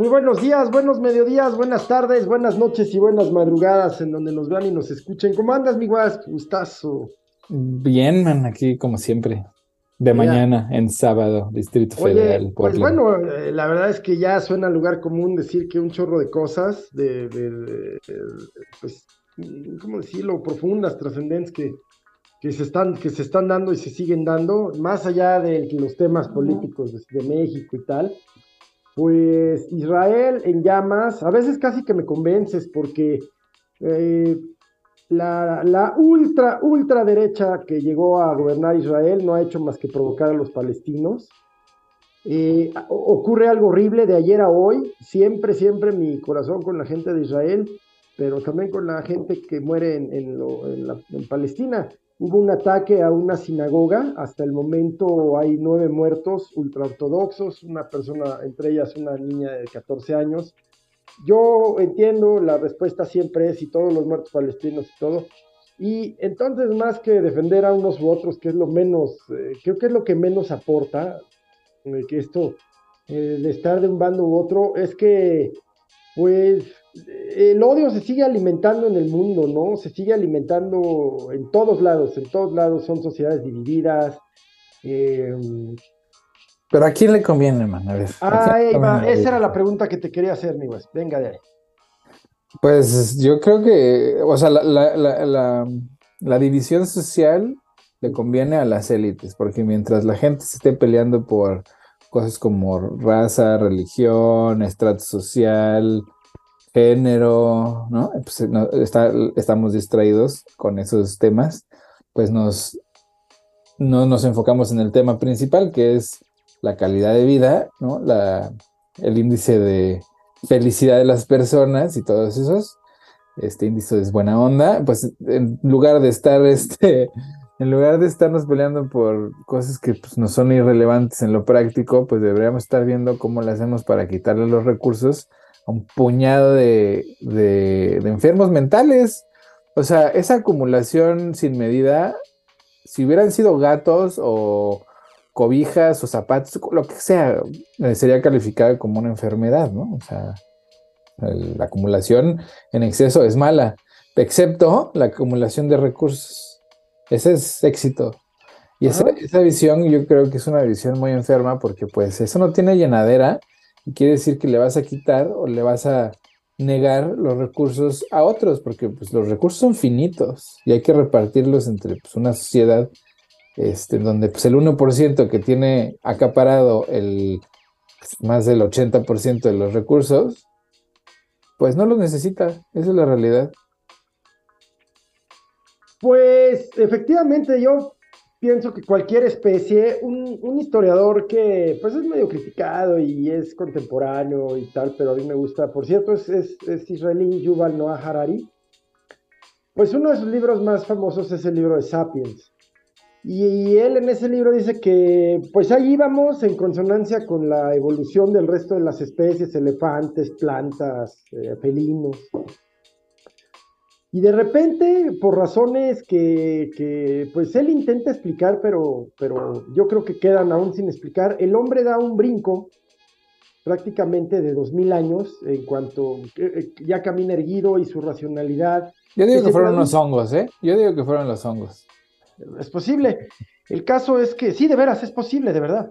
Muy buenos días, buenos mediodías, buenas tardes, buenas noches y buenas madrugadas en donde nos vean y nos escuchen. ¿Cómo andas, mi guas? Gustazo. Bien, man, aquí como siempre. De mañana, en sábado, Distrito Federal. pues bueno, eh, la verdad es que ya suena lugar común decir que un chorro de cosas, de, de pues, ¿cómo decirlo? Profundas, trascendentes que, que se están, que se están dando y se siguen dando, más allá de los temas políticos de, México y tal, pues Israel en llamas, a veces casi que me convences porque eh, la, ultra, ultra derecha que llegó a gobernar Israel no ha hecho más que provocar a los palestinos. Eh, ocurre algo horrible de ayer a hoy, siempre, siempre mi corazón con la gente de Israel, pero también con la gente que muere en Palestina. Hubo un ataque a una sinagoga, hasta el momento hay nueve muertos ultraortodoxos, una persona, entre ellas una niña de 14 años. Yo entiendo, la respuesta siempre es y todos los muertos palestinos y todo. Y entonces, más que defender a unos u otros, que es lo menos, eh, creo que es lo que menos aporta, eh, que esto eh, de estar de un bando u otro, es que, pues, el odio se sigue alimentando en el mundo, ¿no? Se sigue alimentando en todos lados, en todos lados son sociedades divididas. Em, Pero ¿a quién le conviene, man? A ver. Ah, esa era la pregunta que te quería hacer, mi Venga de ahí. Pues yo creo que, o sea, la, división social le conviene a las élites, porque mientras la gente se esté peleando por cosas como raza, religión, estrato social, género, ¿no? Pues estamos distraídos con esos temas, pues nos, no nos enfocamos en el tema principal, que es la calidad de vida, ¿no? La, el índice de felicidad de las personas y todos esos. Este índice es buena onda, pues en lugar de estar este en lugar de estarnos peleando por cosas que pues, no son irrelevantes en lo práctico, pues deberíamos estar viendo cómo le hacemos para quitarle los recursos un puñado de, enfermos mentales. O sea, esa acumulación sin medida, si hubieran sido gatos o cobijas o zapatos, lo que sea, eh, sería calificada como una enfermedad, ¿no? O sea, la acumulación en exceso es mala, excepto la acumulación de recursos. Ese es éxito. Y esa, esa, visión yo creo que es una visión muy enferma porque pues eso no tiene llenadera quiere decir que le vas a quitar o le vas a negar los recursos a otros, porque pues, los recursos son finitos y hay que repartirlos entre pues, una sociedad este, donde pues, el 1% que tiene acaparado el, pues, más del 80% de los recursos, pues no los necesita, esa es la realidad. Pues efectivamente yo pienso que cualquier especie, un, historiador que pues es medio criticado y es contemporáneo y tal, pero a mí me gusta, por cierto, es, es, israelí Yuval Noah Harari, pues uno de sus libros más famosos es el libro de Sapiens. Y, él en ese libro dice que pues ahí íbamos en consonancia con la evolución del resto de las especies, elefantes, plantas, eh, felinos. Y de repente, por razones que, pues él intenta explicar, pero, pero yo creo que quedan aún sin explicar, el hombre da un brinco prácticamente de dos mil años en cuanto eh, ya camina erguido y su racionalidad. Yo digo que, fueron los hongos, ¿eh? Yo digo que fueron los hongos. Es posible. El caso es que, sí, de veras, es posible, de verdad.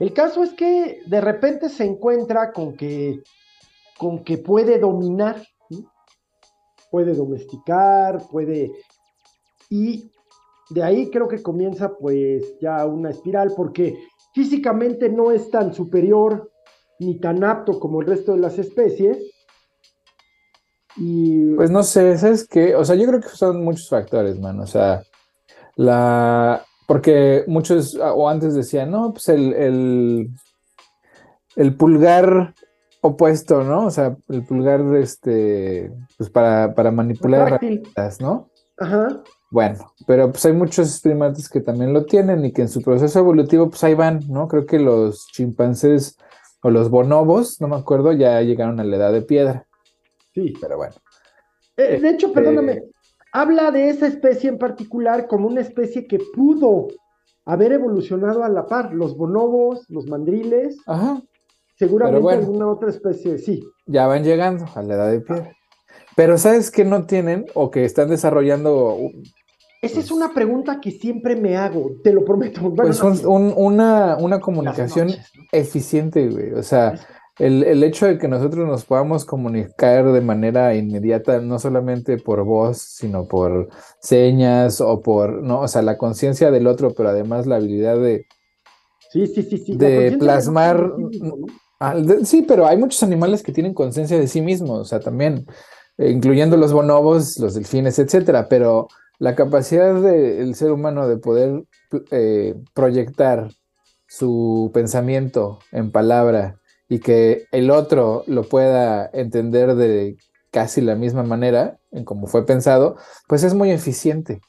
El caso es que de repente se encuentra con que, con que puede dominar puede domesticar, puede... Y de ahí creo que comienza pues ya una espiral, porque físicamente no es tan superior ni tan apto como el resto de las especies. Y... Pues no sé, ¿sabes qué? O sea, yo creo que son muchos factores, man. O sea, la... Porque muchos, o antes decían, no, pues el, el pulgar opuesto, ¿no? O sea, el pulgar, este, pues para, para manipular herramientas, ¿no? Ajá. Bueno, pero pues hay muchos primates que también lo tienen y que en su proceso evolutivo, pues ahí van, ¿no? Creo que los chimpancés o los bonobos, no me acuerdo, ya llegaron a la edad de piedra. Sí. Pero bueno. Eh, de hecho, este perdóname, habla de esa especie en particular como una especie que pudo haber evolucionado a la par. Los bonobos, los mandriles, Ajá seguramente alguna otra especie, sí. Ya van llegando a la edad de piedra. Pero ¿sabes qué no tienen o que están desarrollando? Esa es una pregunta que siempre me hago, te lo prometo. pues una, una comunicación eficiente, güey. O sea, el, hecho de que nosotros nos podamos comunicar de manera inmediata, no solamente por voz, sino por señas o por, no, o sea, la conciencia del otro, pero además la habilidad de, sí, sí, sí, sí. de plasmar. Sí, pero hay muchos animales que tienen conciencia de sí mismos, o sea, también, eh, incluyendo los bonobos, los delfines, etcétera, pero la capacidad del ser humano de poder eh, proyectar su pensamiento en palabra y que el otro lo pueda entender de casi la misma manera en como fue pensado, pues es muy eficiente.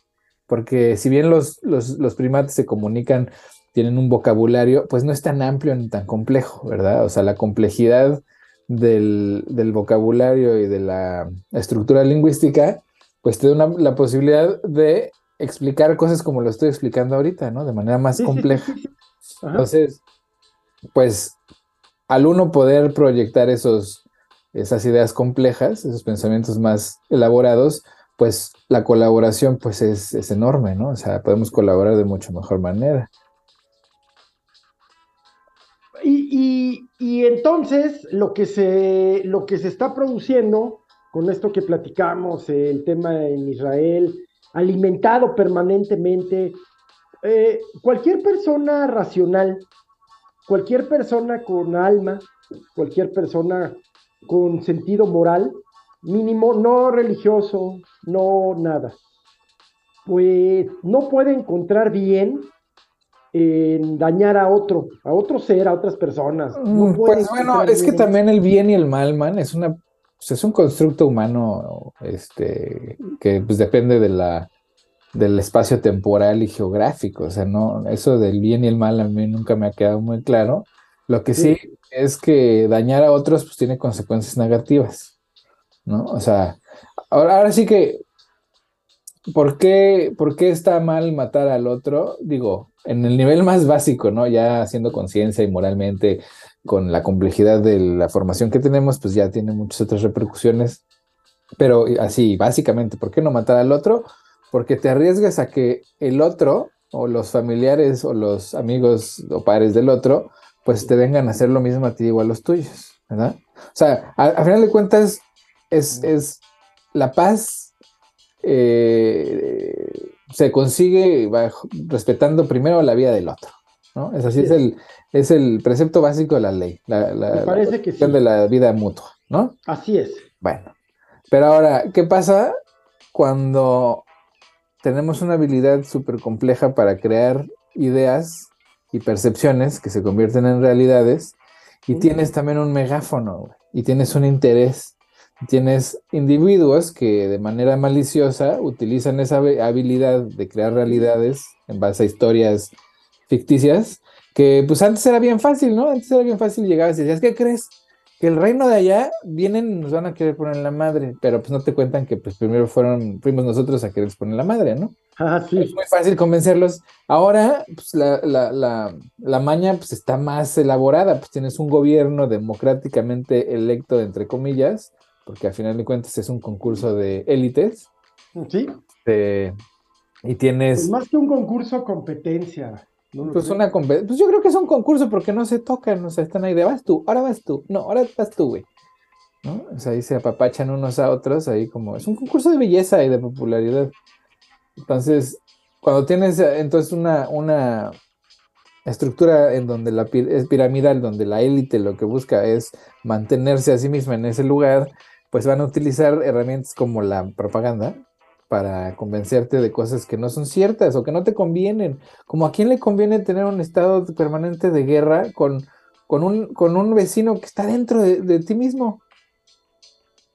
Porque si bien los, los, primates se comunican, tienen un vocabulario, pues no es tan amplio ni tan complejo, ¿verdad? O sea, la complejidad del, vocabulario y de la estructura lingüística, pues te da la posibilidad de explicar cosas como lo estoy explicando ahorita, ¿no? De manera más compleja. Entonces, pues al uno poder proyectar esos, esas ideas complejas, esos pensamientos más elaborados, pues la colaboración pues es, enorme, ¿no? O sea, podemos colaborar de mucho mejor manera. Lo que, se, lo que se está produciendo con esto que platicamos, el tema en Israel, alimentado permanentemente, eh, cualquier persona racional cualquier persona con alma, cualquier persona con sentido moral, mínimo, no religioso, no nada, pues no puede encontrar bien en dañar a otro, a otro ser, a otras personas. Mm, pues bueno, es que también el bien y el mal, man, es una, pues, es un constructo humano, este, que pues depende de la del espacio temporal y geográfico. O sea, no, eso del bien y el mal a mí nunca me ha quedado muy claro. Lo que sí, es que dañar a otros pues tiene consecuencias negativas, ¿no? O sea, ahora, ahora sí que, ¿por qué, ¿por qué está mal matar al otro? Digo, en el nivel más básico, ¿no? Ya haciendo conciencia y moralmente, con la complejidad de la formación que tenemos, pues ya tiene muchas otras repercusiones. Pero así, básicamente, ¿por qué no matar al otro? porque te arriesgas a que el otro o los familiares o los amigos o padres del otro, pues te vengan a hacer lo mismo a ti o a los tuyos, ¿verdad? O sea, a, final de cuentas, es, es la paz eh, se consigue respetando primero la vida del otro, ¿no? Es así, es, el, es el precepto básico de la ley, la, la, parece que de la vida mutua, ¿no? Así es. Bueno, pero ahora, ¿qué pasa cuando tenemos una habilidad súper compleja para crear ideas y percepciones que se convierten en realidades y tienes también un megáfono y tienes un interés. Tienes individuos que de manera maliciosa utilizan esa habilidad de crear realidades en base a historias ficticias, que pues antes era bien fácil, ¿no? Antes era bien fácil llegar y decías, ¿qué crees? que el reino de allá vienen, nos van a querer poner la madre, pero pues no te cuentan que pues primero fueron, fuimos nosotros a quererles poner la madre, ¿no? Ah, sí. Es muy fácil convencerlos. Ahora, pues la, la, la, la, maña pues está más elaborada, pues tienes un gobierno democráticamente electo, entre comillas, porque al final de cuentas es un concurso de élites. Sí. y tienes... Pues más que un concurso, competencia pues, una pues yo creo que es un concurso porque no se tocan, o sea, están ahí de vas tú, ahora vas tú, no, ahora vas tú, güey. ¿No? O sea, ahí se apapachan unos a otros, ahí como, es un concurso de belleza y de popularidad. Entonces, cuando tienes entonces una, una estructura en donde la es piramidal, donde la élite lo que busca es mantenerse a sí misma en ese lugar, pues van a utilizar herramientas como la propaganda, para convencerte de cosas que no son ciertas o que no te convienen. Como a quién le conviene tener un estado permanente de guerra con, con, un, con un vecino que está dentro de, ti mismo.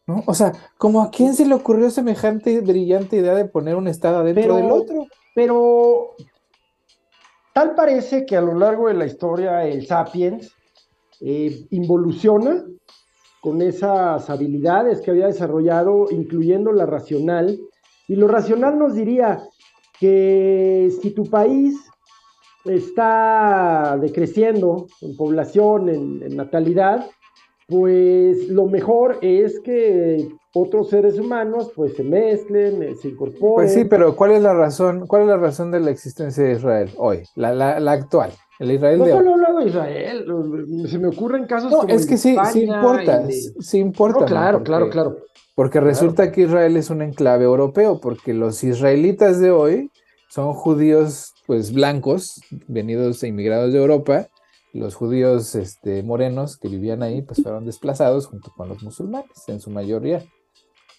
¿No? O sea, como a quién se le ocurrió semejante brillante idea de poner un estado dentro del otro. Pero tal parece que a lo largo de la historia el sapiens eh, involuciona con esas habilidades que había desarrollado, incluyendo la racional, y lo racional nos diría que si tu país está decreciendo en población, en, natalidad, pues lo mejor es que otros seres humanos pues se mezclen, eh, se incorporen. Pues sí, pero ¿cuál es la razón, cuál es la razón de la existencia de Israel hoy, la, la, actual? El Israel no de solo de Israel, se me ocurren casos no, es que sí, sí importa, sí importa. claro, claro, claro. Porque resulta que Israel es un enclave europeo, porque los israelitas de hoy son judíos pues blancos, venidos e inmigrados de Europa, los judíos este, morenos que vivían ahí pues fueron desplazados junto con los musulmanes en su mayoría.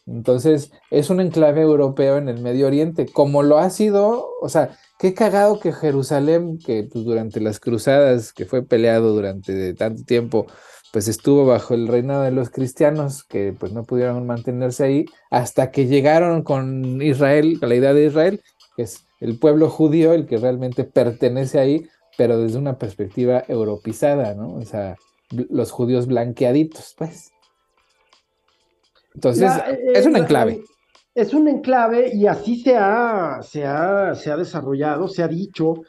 Entonces es un enclave europeo en el Medio Oriente, como lo ha sido, o sea, qué cagado que Jerusalén, que pues, durante las cruzadas, que fue peleado durante tanto tiempo, pues estuvo bajo el reinado de los cristianos, que pues no pudieron mantenerse ahí, hasta que llegaron con Israel, con la idea de Israel, que es el pueblo judío el que realmente pertenece ahí, pero desde una perspectiva europizada, ¿no? O sea, los judíos blanqueaditos, pues. Entonces, es un enclave. Es un enclave y así se ha, se ha, se ha desarrollado, se ha dicho.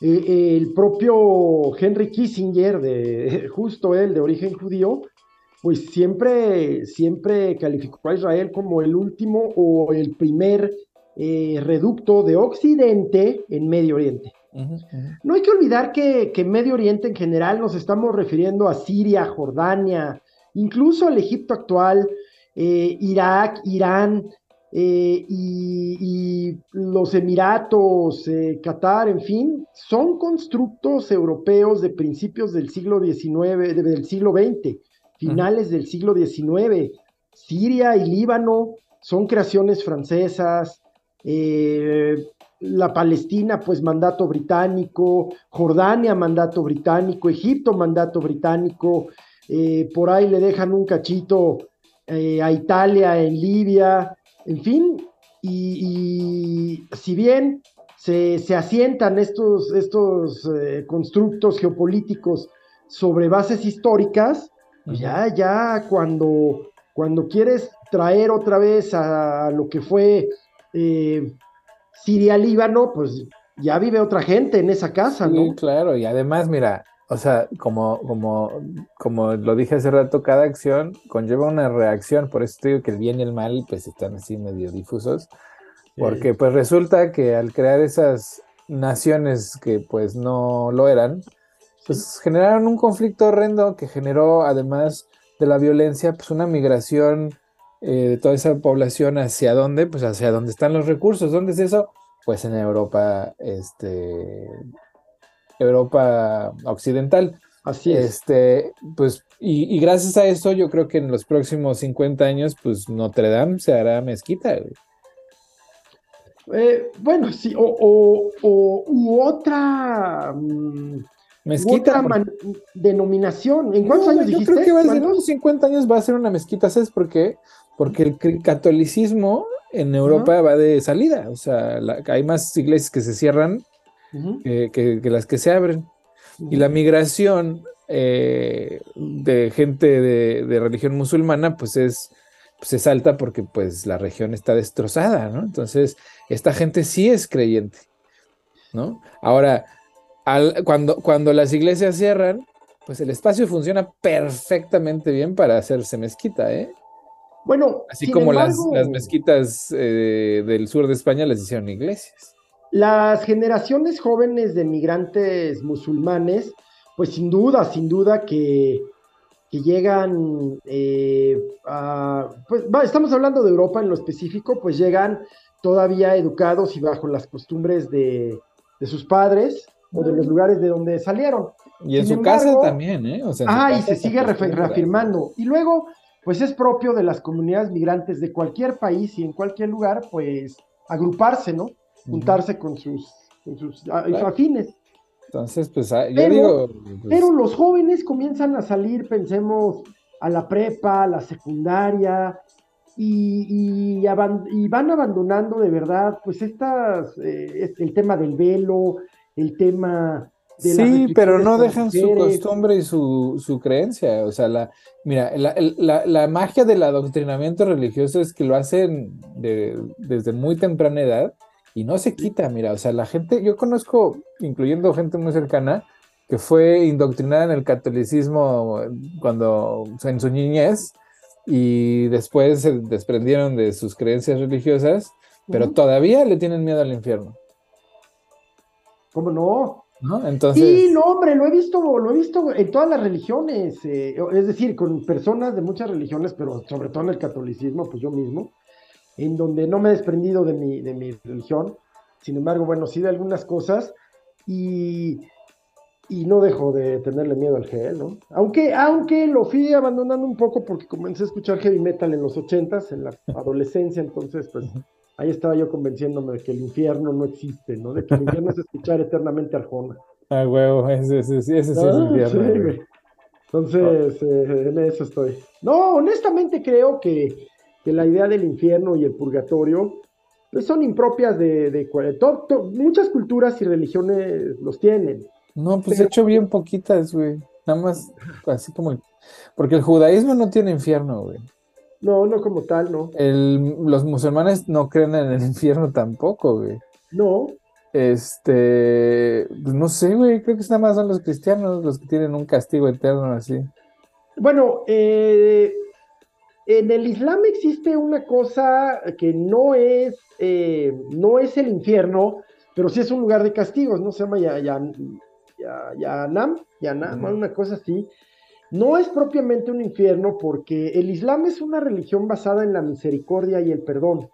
Eh, el propio Henry Kissinger, de, justo él, de origen judío, pues siempre, siempre calificó a Israel como el último o el primer eh, reducto de Occidente en Medio Oriente. No hay que olvidar que, que Medio Oriente en general nos estamos refiriendo a Siria, Jordania, incluso al Egipto actual, eh, Irak, Irán eh, y, los Emiratos, Qatar, en fin, son constructos europeos de principios del siglo XIX, del siglo XX, finales del siglo XIX. Siria y Líbano son creaciones francesas, eh, la Palestina, pues mandato británico, Jordania, mandato británico, Egipto, mandato británico, eh, por ahí le dejan un cachito eh, a Italia, en Libia, en fin, y, si bien se, asientan estos, estos constructos geopolíticos sobre bases históricas, ya, ya cuando, cuando quieres traer otra vez a lo que fue eh, Siria, Líbano, pues ya vive otra gente en esa casa, ¿no? Sí, claro, y además, mira, o sea, como, como, como lo dije hace rato, cada acción conlleva una reacción, por eso te digo que el bien y el mal, pues están así medio difusos, porque pues resulta que al crear esas naciones que pues no lo eran, pues generaron un conflicto horrendo que generó, además de la violencia, pues una migración eh, de toda esa población hacia dónde, pues hacia dónde están los recursos. ¿Dónde es eso? Pues en Europa, este, Europa occidental. Así es. Este, pues, y, gracias a eso, yo creo que en los próximos 50 años, pues Notre Dame se hará mezquita. Eh, bueno, sí, o, u otra. Mm, mezquita. Otra denominación. ¿En cuántos años dijiste? Yo creo que va a ser, 50 años va a ser una mezquita, ¿sabes por qué? porque el catolicismo en Europa va de salida, o sea, hay más iglesias que se cierran que, las que se abren. Y la migración eh, de gente de, religión musulmana, pues es, pues es alta porque pues la región está destrozada, ¿no? Entonces, esta gente sí es creyente, ¿no? Ahora, cuando, cuando las iglesias cierran, pues el espacio funciona perfectamente bien para hacerse mezquita, ¿eh? Bueno, así como las, mezquitas eh, del sur de España les hicieron iglesias. Las generaciones jóvenes de migrantes musulmanes, pues sin duda, sin duda que, llegan eh, a, pues estamos hablando de Europa en lo específico, pues llegan todavía educados y bajo las costumbres de, sus padres o de los lugares de donde salieron. Y en su casa también, ¿eh? ah, y se sigue reafirmando. Y luego, pues es propio de las comunidades migrantes de cualquier país y en cualquier lugar, pues agruparse, ¿no? Juntarse con sus, sus afines. Entonces, pues ah, yo digo. Pues pero los jóvenes comienzan a salir, pensemos, a la prepa, a la secundaria, y, y, van abandonando de verdad, pues estas, eh, el tema del velo, el tema sí, pero no dejan su costumbre y su, creencia. O sea, la, mira, la, magia del adoctrinamiento religioso es que lo hacen desde muy temprana edad y no se quita, mira, o sea, la gente, yo conozco, incluyendo gente muy cercana, que fue indoctrinada en el catolicismo cuando en su niñez y después se desprendieron de sus creencias religiosas, pero todavía le tienen miedo al infierno. ¿Cómo no? ¿No? Entonces... Sí, no, hombre, lo he visto, lo he visto en todas las religiones, eh, es decir, con personas de muchas religiones, pero sobre todo en el catolicismo, pues yo mismo, en donde no me he desprendido de mi, de mi religión, sin embargo, bueno, sí de algunas cosas, y, y no dejo de tenerle miedo al gel, ¿no? Aunque, aunque lo fui abandonando un poco porque comencé a escuchar heavy metal en los ochentas, en la adolescencia, entonces, pues ahí estaba yo convenciéndome de que el infierno no existe, ¿no? De que el infierno es escuchar eternamente Arjona. Ah, huevo, ese, ese, ese, ese sí es Ah, infierno. sí, Entonces, eh, en eso estoy. No, honestamente creo que, que la idea del infierno y el purgatorio pues son impropias de, de cua- to- to- muchas culturas y religiones los tienen. No, pues he hecho bien poquitas, güey. Nada más así como... el- Porque el judaísmo no tiene infierno, güey. No, no como tal, no. El, los musulmanes no creen en el infierno tampoco, güey. No, Este, pues no sé, güey, creo que nada más son los cristianos los que tienen un castigo eterno así. Bueno, eh, en el Islam existe una cosa que no es, eh, no es el infierno, pero sí es un lugar de castigos, ¿no? Se llama ya, ya, ya- Yanam, Yanam, una cosa así. No es propiamente un infierno porque el Islam es una religión basada en la misericordia y el perdón.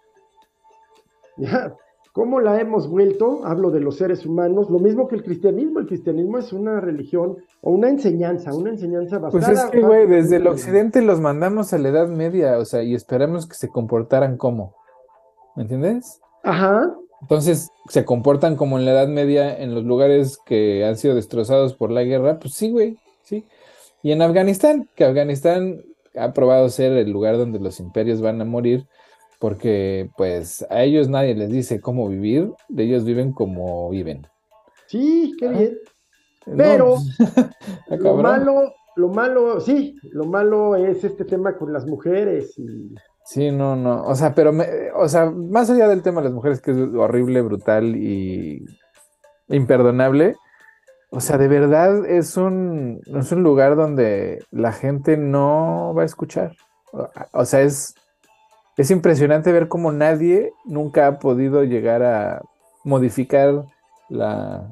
¿Ya? ¿Cómo la hemos vuelto? Hablo de los seres humanos, lo mismo que el cristianismo. El cristianismo es una religión o una enseñanza, una enseñanza basada. Pues es que, güey, desde el occidente los mandamos a la Edad Media, o sea, y esperamos que se comportaran como, ¿me entiendes? Ajá, Entonces, se comportan como en la Edad Media en los lugares que han sido destrozados por la guerra, pues sí, güey, sí. Y en Afganistán, que Afganistán ha probado ser el lugar donde los imperios van a morir, porque pues a ellos nadie les dice cómo vivir, ellos viven como viven. sí, qué Ajá. bien. Pero pues, Lo malo, lo malo, sí, lo malo es este tema con las mujeres y Sí, no, no. O sea, pero, me- o sea, más allá del tema de las mujeres, que es horrible, brutal y imperdonable, o sea, de verdad es un, es un lugar donde la gente no va a escuchar. O sea, es, es impresionante ver cómo nadie nunca ha podido llegar a modificar la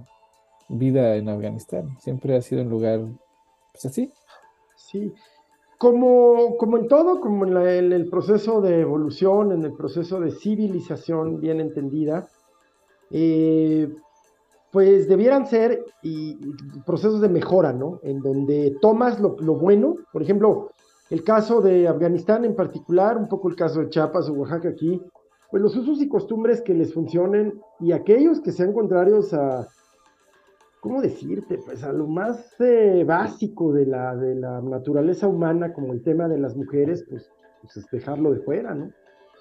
vida en Afganistán. Siempre ha sido un lugar, pues así. sí. Como, como en todo, como en, el proceso de evolución, en el proceso de civilización bien entendida, eh, pues debieran ser y, procesos de mejora, ¿no? En donde tomas lo bueno, por ejemplo, el caso de Afganistán en particular, un poco el caso de Chiapas o Oaxaca aquí, pues los usos y costumbres que les funcionen y aquellos que sean contrarios a, ¿cómo decirte? Pues a lo más eh, básico de la, de la naturaleza humana, como el tema de las mujeres, pues, pues es dejarlo de fuera, ¿no?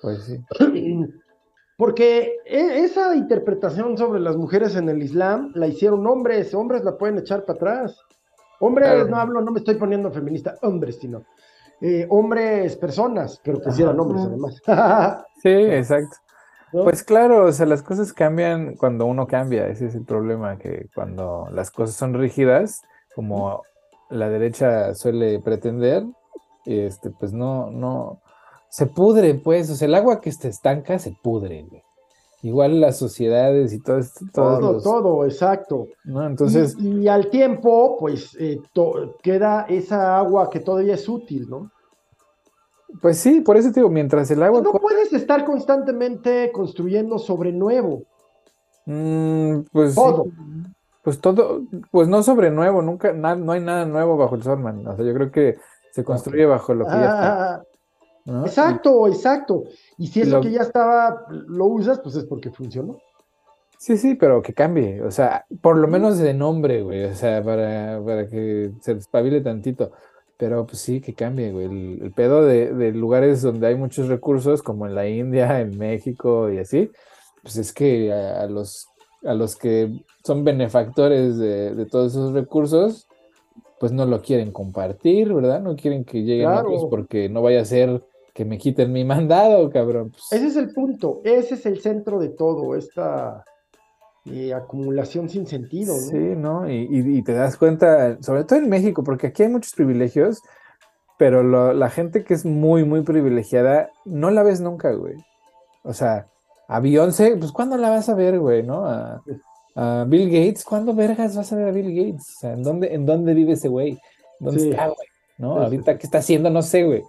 Pues sí. Porque e- esa interpretación sobre las mujeres en el Islam la hicieron hombres, hombres la pueden echar para atrás. Hombres, no hablo, no me estoy poniendo feminista, hombres, sino eh, hombres, personas, pero que sí eran Ajá. hombres además. Sí, exacto. ¿No? Pues claro, o sea, las cosas cambian cuando uno cambia, ese es el problema, que cuando las cosas son rígidas, como la derecha suele pretender, este, pues no, no, se pudre, pues, o sea, el agua que se estanca se pudre, güey. Igual las sociedades y todo esto, todo, los- todo, exacto. ¿no? Entonces, y, y al tiempo, pues eh, queda esa agua que todavía es útil, ¿no? pues sí, por eso te digo, mientras el agua... No co- puedes estar constantemente construyendo sobre nuevo. Mm, pues sí, Todo. pues todo, pues no sobre nuevo, nunca, na- no hay nada nuevo bajo el sol, man. O sea, yo creo que se construye bajo lo que ya está. Ah, ¿no? Y- exacto, exacto. Y si eso lo- que ya estaba lo usas, pues es porque funcionó. Sí, sí, pero que cambie, o sea, por lo menos de nombre, güey, o sea, para, para que se despabile tantito. Pero pues sí, que cambie, güey. El, el pedo de, de lugares donde hay muchos recursos, como en la India, en México y así, pues es que a, a los, a los que son benefactores de, de todos esos recursos, pues no lo quieren compartir, ¿verdad? No quieren que lleguen Claro. otros porque no vaya a ser que me quiten mi mandado, cabrón. Pues. Ese es el punto, ese es el centro de todo, esta eh, acumulación sin sentido, ¿no? Sí, ¿no? Y, te das cuenta, sobre todo en México, porque aquí hay muchos privilegios, pero la gente que es muy, muy privilegiada, no la ves nunca, güey. O sea, a Beyoncé, pues ¿cuándo la vas a ver, güey, no? A, Bill Gates, ¿cuándo vergas vas a ver a Bill Gates? O sea, ¿en dónde, en dónde vive ese güey? ¿Dónde está, güey? ¿No? Ahorita, ¿qué está haciendo? No sé, güey.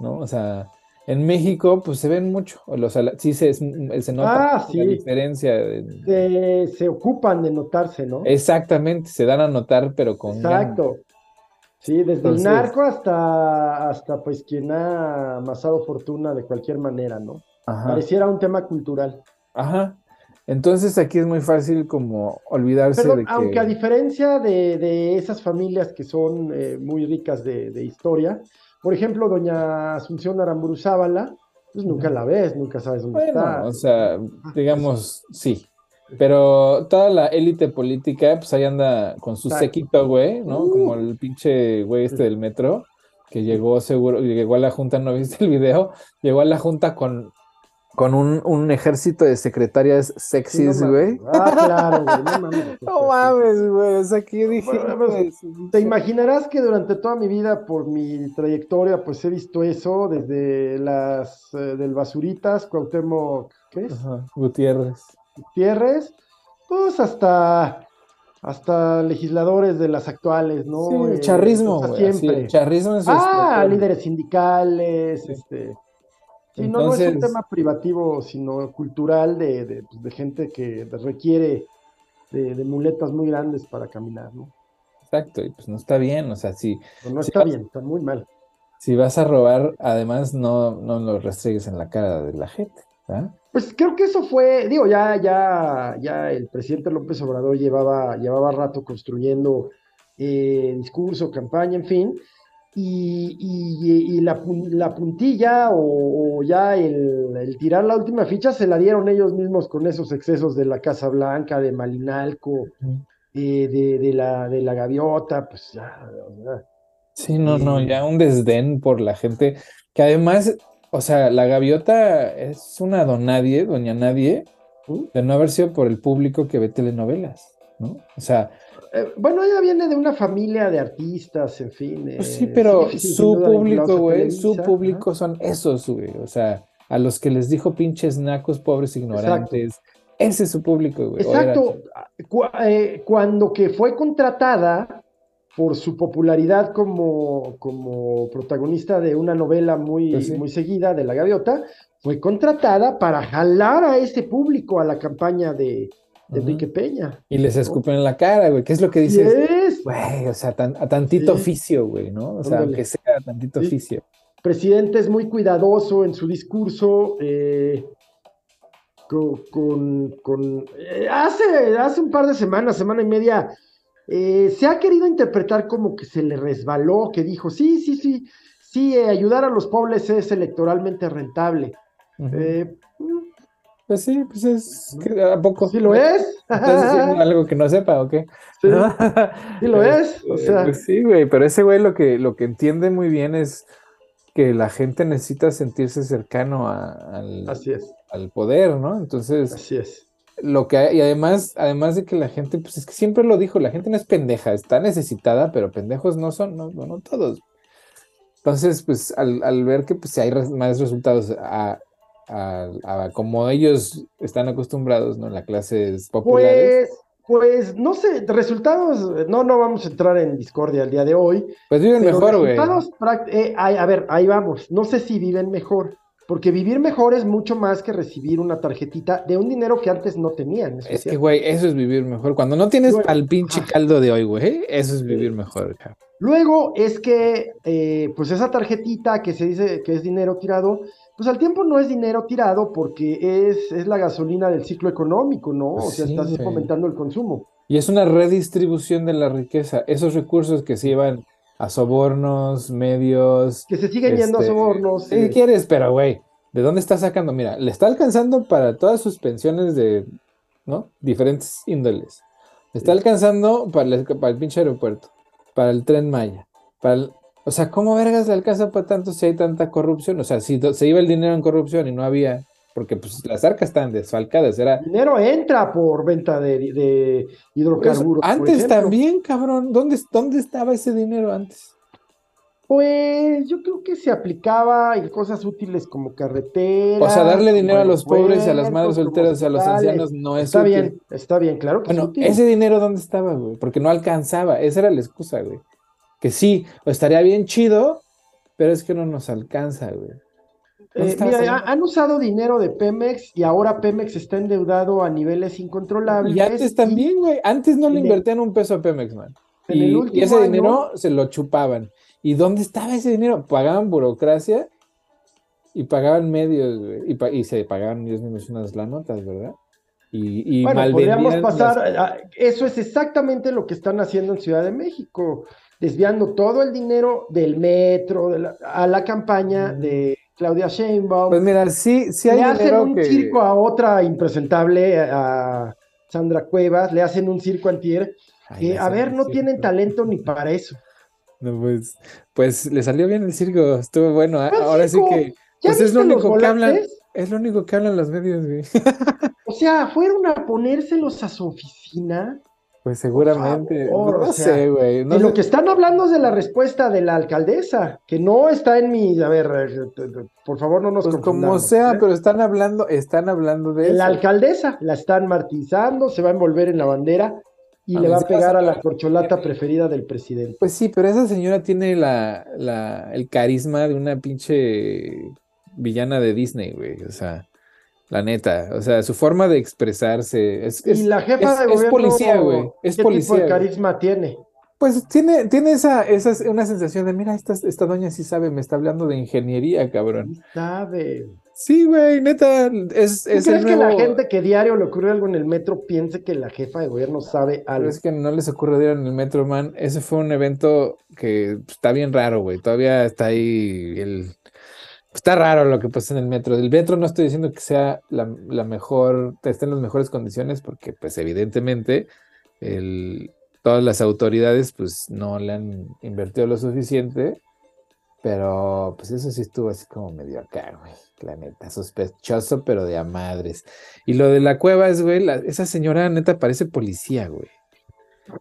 ¿No? O sea, en México, pues se ven mucho. O sea, sí se, se nota ah, la diferencia. se ocupan de notarse, ¿no? Exactamente, se dan a notar, pero con. Exacto. Sí, desde el narco hasta, hasta pues quien ha amasado fortuna de cualquier manera, ¿no? Pareciera un tema cultural. Ajá. Entonces aquí es muy fácil como olvidarse de que... Aunque a diferencia de, esas familias que son eh, muy ricas de, historia, por ejemplo, doña Asunción Aramburu Zábala, pues nunca la ves, nunca sabes dónde bueno, está. O sea, ah, digamos, sí. Pero toda la élite política, pues ahí anda con su séquito, güey, ¿no? Uh. Como el pinche güey este del metro, que llegó seguro, llegó a la junta, ¿no viste el video? Llegó a la junta con con un, un, ejército de secretarias sexys, güey. ah, claro, güey. No mames. no mames, güey. O sea, que dije. Te imaginarás que durante toda mi vida, por mi trayectoria, pues he visto eso desde las eh, del Basuritas, Cuauhtémoc, ¿qué es? Gutiérrez. Gutiérrez, pues hasta hasta legisladores de las actuales, ¿no? Sí, eh, charrismo, güey. siempre. charrismo en Ah, líderes sindicales, este no, es un tema privativo, sino cultural de, pues, gente que requiere de, muletas muy grandes para caminar, ¿no? Exacto, y pues no está bien, o sea, si... No, está bien, está muy mal. Si vas a robar, además no, no lo restregues en la cara de la gente, Pues creo que eso fue, digo, ya, ya, ya el presidente López Obrador llevaba, llevaba rato construyendo eh, discurso, campaña, en fin, y, la, puntilla o, ya el, tirar la última ficha se la dieron ellos mismos con esos excesos de la Casa Blanca, de Malinalco, eh, de, la, de la gaviota, pues ya. Sí, no, no, ya un desdén por la gente, que además, o sea, la gaviota es una donadie, doña nadie, de no haber sido por el público que ve telenovelas, ¿no? O sea, eh, bueno, ella viene de una familia de artistas, en fin. Pues sí, pero su público, güey, su público son esos, güey. O sea, a los que les dijo pinches nacos, pobres ignorantes. Ese es su público, güey. Exacto. Eh, cuando que fue contratada por su popularidad como, como protagonista de una novela muy, pues muy seguida de La Gaviota, fue contratada para jalar a ese público a la campaña de, de Enrique Peña. Y les escupen en la cara, güey. ¿Qué es lo que dices? Güey, o sea, a tantito oficio, güey, ¿no? O sea, aunque sea a tantito oficio. Presidente es muy cuidadoso en su discurso. Eh, con, con, eh, hace, hace un par de semanas, semana y media, eh, se ha querido interpretar como que se le resbaló, que dijo, sí, sí, sí, sí, ayudar a los pobres es electoralmente rentable. Pues sí, pues es. ¿A poco? ¿Sí lo es? ¿Estás diciendo algo que no sepa o qué? Sí, sí lo es. O sea. Pues sí, güey, pero ese güey lo que, lo que entiende muy bien es que la gente necesita sentirse cercano al, Así es. al poder, ¿no? Entonces. Así es. Lo que y además, además de que la gente, pues es que siempre lo dijo, la gente no es pendeja, está necesitada, pero pendejos no son, no, no, todos. Entonces, pues al, al, ver que pues, hay más resultados a, a, como ellos están acostumbrados, ¿no? En las clases populares. Pues, pues, no sé, resultados, no, no vamos a entrar en discordia el día de hoy. Pues viven mejor, güey. Eh, a ver, ahí vamos, no sé si viven mejor. Porque vivir mejor es mucho más que recibir una tarjetita de un dinero que antes no tenían. Es, que, güey, eso es vivir mejor. Cuando no tienes al pinche caldo de hoy, güey, eso es vivir mejor. Luego es que, eh, pues esa tarjetita que se dice que es dinero tirado, pues al tiempo no es dinero tirado porque es, es la gasolina del ciclo económico, ¿no? o sea, estás fomentando el consumo. Y es una redistribución de la riqueza. Esos recursos que se llevan a sobornos, medios. Que se siguen yendo a este, sobornos. ¿Qué eh. quieres? Pero, güey, ¿de dónde está sacando? Mira, le está alcanzando para todas sus pensiones de, ¿no? Diferentes índoles. Le está alcanzando para el, para el pinche aeropuerto, para el tren Maya, para el, O sea, ¿cómo vergas le alcanza para tanto si hay tanta corrupción? O sea, si se iba el dinero en corrupción y no había, porque pues las arcas están desfalcadas, era... El dinero entra por venta de, de hidrocarburos. Pues, antes también, cabrón, ¿Dónde, ¿dónde estaba ese dinero antes? Pues yo creo que se aplicaba en cosas útiles como carreteras. O sea, darle dinero a los pobres, a las madres solteras, a los ancianos no es Está bien, está bien, claro que Bueno, ese dinero ¿dónde estaba, güey? Porque no alcanzaba, esa era la excusa, güey. Que sí, estaría bien chido, pero es que no nos alcanza, güey. Eh, mira, han usado dinero de Pemex y ahora Pemex está endeudado a niveles incontrolables. Y antes también, güey. Antes no le invertían un peso a Pemex, man. y, ese dinero se lo chupaban. ¿Y dónde estaba ese dinero? Pagaban burocracia y pagaban medios, y, se pagaban ellos mismos unas las notas, ¿verdad? Y, y bueno, podríamos pasar, eso es exactamente lo que están haciendo en Ciudad de México, desviando todo el dinero del metro a la campaña de Claudia Sheinbaum. Pues mira, sí, sí hay Le hacen un circo a otra impresentable, a Sandra Cuevas, le hacen un circo antier, que, a ver, no tienen talento ni para eso. No, pues, pues le salió bien el circo, estuvo bueno. ¿eh? Ahora sí que pues es lo único que hablan, es lo único que hablan los medios, güey. O sea, fueron a ponérselos a su oficina. Pues seguramente, no sé, güey. y lo que están hablando es de la respuesta de la alcaldesa, que no está en mi, a ver, eh, por favor no nos pues como sea, ¿eh? pero están hablando, están hablando de La alcaldesa la están martizando, se va a envolver en la bandera y le va a pegar a la corcholata preferida del presidente. Pues sí, pero esa señora tiene la, la, el carisma de una pinche villana de Disney, güey. O sea, la neta. O sea, su forma de expresarse. Es, y la jefa de gobierno. Es policía, güey. Es ¿qué policía. Tipo de carisma tiene? Pues tiene, tiene esa, esa, una sensación de, mira, esta, esta doña sí sabe, me está hablando de ingeniería, cabrón. sabe. Sí, güey, neta, es, es ¿Crees que la gente que diario le ocurre algo en el metro piense que la jefa de gobierno sabe algo? es que no les ocurre diario en el metro, man. Ese fue un evento que está bien raro, güey. Todavía está ahí el... Está raro lo que pasa en el metro. El metro no estoy diciendo que sea la, mejor, esté en las mejores condiciones, porque pues evidentemente el, todas las autoridades pues no le han invertido lo suficiente pero pues eso sí estuvo así como medio acá, güey. La neta, sospechoso, pero de a madres. Y lo de la cueva es, güey, esa señora neta parece policía, güey.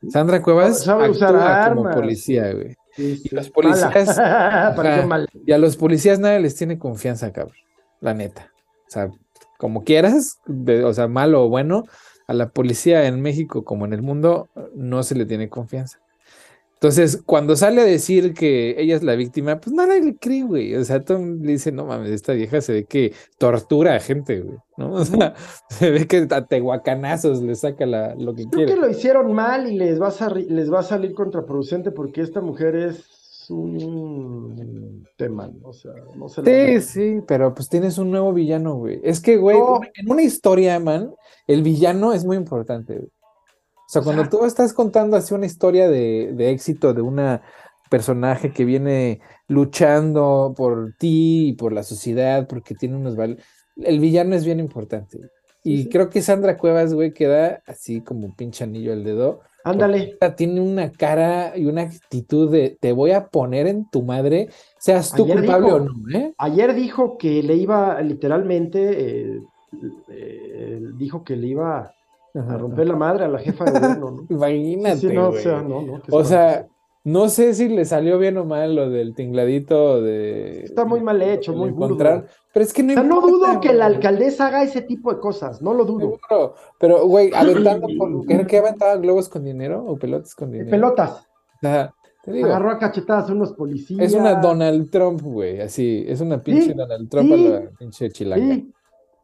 Sandra Cuevas usar como policía, güey. y los policías. y a los policías nadie les tiene confianza, cabrón. La neta. O sea, como quieras, o sea, malo o bueno, a la policía en México como en el mundo no se le tiene confianza. Entonces, cuando sale a decir que ella es la víctima, pues nadie le cree, güey. O sea, todo le dice, no mames, esta vieja se ve que tortura a gente, güey. ¿no? O sea, se ve que a tehuacanazos le saca la, lo que Creo quiere. que lo hicieron mal y les va, a les va a salir contraproducente porque esta mujer es un tema, o sea, no se Sí, sí, pero pues tienes un nuevo villano, güey. Es que, güey, en una historia, man, el villano es muy importante, güey. O sea, cuando tú estás contando así una historia de, éxito de una personaje que viene luchando por ti y por la sociedad, porque tiene unos valores. El villano es bien importante. Y creo que Sandra Cuevas, güey, queda así como pinche anillo al dedo. Ándale. Tiene una cara y una actitud de te voy a poner en tu madre, seas tú culpable o no, ¿eh? Ayer dijo que le iba, literalmente, eh, eh, dijo que le iba a romper la madre a la jefa de gobierno, ¿no? Imagínate. no, o sea, no, no. O sea, no sé si le salió bien o mal lo del tingladito de. Está muy mal hecho, muy encontrar. Pero es que no. O sea, no dudo que la alcaldesa haga ese tipo de cosas, no lo dudo. Pero, güey, aventando. Por... ¿Qué aventaba globos con dinero o pelotas con dinero? Pelotas. Ajá. Agarró a cachetadas a unos policías. Es una Donald Trump, güey, así. Es una pinche Donald Trump a la pinche chilanga. Sí.